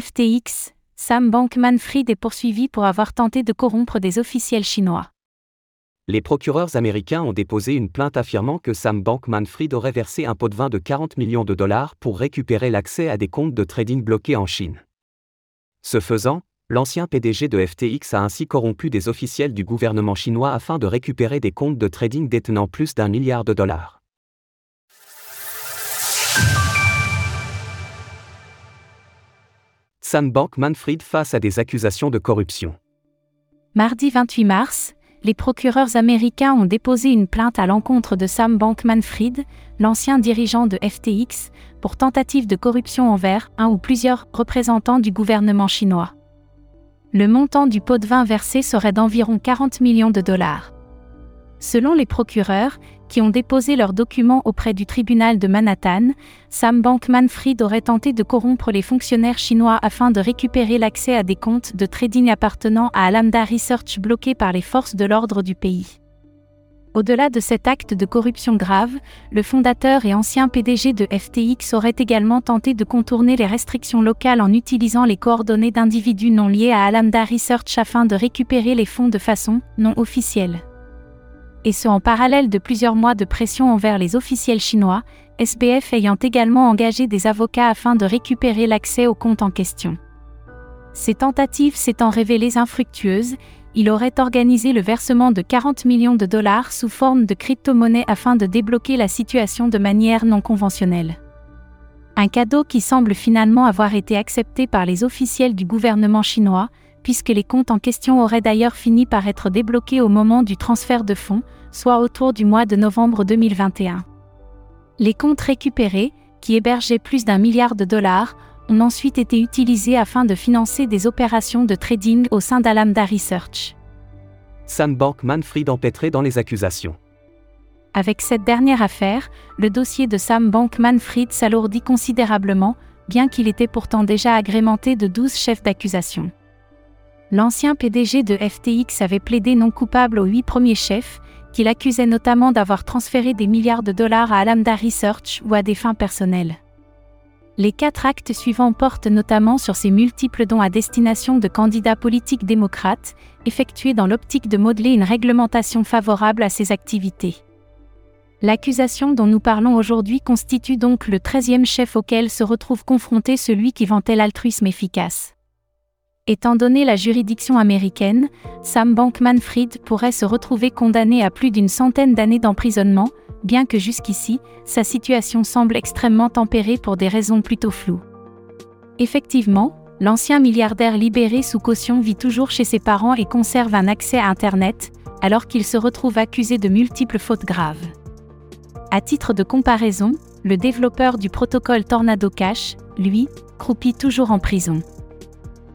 FTX, Sam Bankman-Fried est poursuivi pour avoir tenté de corrompre des officiels chinois. Les procureurs américains ont déposé une plainte affirmant que Sam Bankman-Fried aurait versé un pot de vin de 40 millions de dollars pour récupérer l'accès à des comptes de trading bloqués en Chine. Ce faisant, l'ancien PDG de FTX a ainsi corrompu des officiels du gouvernement chinois afin de récupérer des comptes de trading détenant plus d'un milliard de dollars. Sam Bankman-Fried face à des accusations de corruption. Mardi 28 mars, les procureurs américains ont déposé une plainte à l'encontre de Sam Bankman-Fried, l'ancien dirigeant de FTX, pour tentative de corruption envers un ou plusieurs représentants du gouvernement chinois. Le montant du pot de vin versé serait d'environ 40 millions de dollars. Selon les procureurs, qui ont déposé leurs documents auprès du tribunal de Manhattan, Sam Bankman-Fried aurait tenté de corrompre les fonctionnaires chinois afin de récupérer l'accès à des comptes de trading appartenant à Alameda Research bloqués par les forces de l'ordre du pays. Au-delà de cet acte de corruption grave, le fondateur et ancien PDG de FTX aurait également tenté de contourner les restrictions locales en utilisant les coordonnées d'individus non liés à Alameda Research afin de récupérer les fonds de façon non officielle. Et ce en parallèle de plusieurs mois de pression envers les officiels chinois, SBF ayant également engagé des avocats afin de récupérer l'accès aux comptes en question. Ces tentatives s'étant révélées infructueuses, il aurait organisé le versement de 40 millions de dollars sous forme de crypto-monnaie afin de débloquer la situation de manière non conventionnelle. Un cadeau qui semble finalement avoir été accepté par les officiels du gouvernement chinois, puisque les comptes en question auraient d'ailleurs fini par être débloqués au moment du transfert de fonds, soit autour du mois de novembre 2021. Les comptes récupérés, qui hébergeaient plus d'un milliard de dollars, ont ensuite été utilisés afin de financer des opérations de trading au sein d'Alamda Research. Sam Bankman-Fried empêtré dans les accusations. Avec cette dernière affaire, le dossier de Sam Bankman-Fried s'alourdit considérablement, bien qu'il était pourtant déjà agrémenté de 12 chefs d'accusation. L'ancien PDG de FTX avait plaidé non coupable aux huit premiers chefs, qu'il accusait notamment d'avoir transféré des milliards de dollars à Alamda Research ou à des fins personnelles. Les quatre actes suivants portent notamment sur ses multiples dons à destination de candidats politiques démocrates, effectués dans l'optique de modeler une réglementation favorable à ses activités. L'accusation dont nous parlons aujourd'hui constitue donc le treizième chef auquel se retrouve confronté celui qui vantait l'altruisme efficace. Étant donné la juridiction américaine, Sam Bankman-Fried pourrait se retrouver condamné à plus d'une centaine d'années d'emprisonnement, bien que jusqu'ici, sa situation semble extrêmement tempérée pour des raisons plutôt floues. Effectivement, l'ancien milliardaire libéré sous caution vit toujours chez ses parents et conserve un accès à Internet, alors qu'il se retrouve accusé de multiples fautes graves. À titre de comparaison, le développeur du protocole Tornado Cash, lui, croupit toujours en prison.